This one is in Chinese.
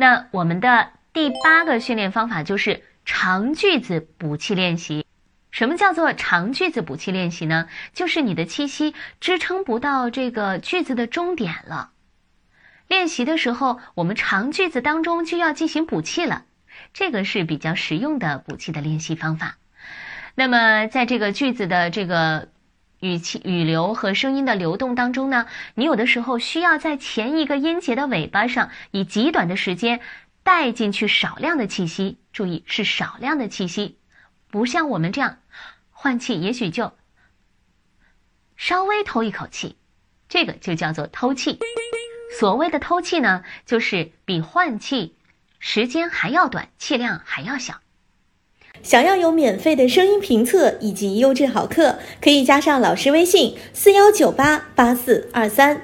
那我们的第八个训练方法就是长句子补气练习。什么叫做长句子补气练习呢？就是你的气息支撑不到这个句子的终点了。练习的时候，我们长句子当中就要进行补气了。这个是比较实用的补气的练习方法。那么，在这个句子的这个语气、语流和声音的流动当中呢，你有的时候需要在前一个音节的尾巴上，以极短的时间带进去少量的气息。注意，是少量的气息，不像我们这样换气，也许就稍微偷一口气，这个就叫做偷气。所谓的偷气呢，就是比换气时间还要短，气量还要小。想要有免费的声音评测以及优质好课，可以加上老师微信：四幺九八八四二三。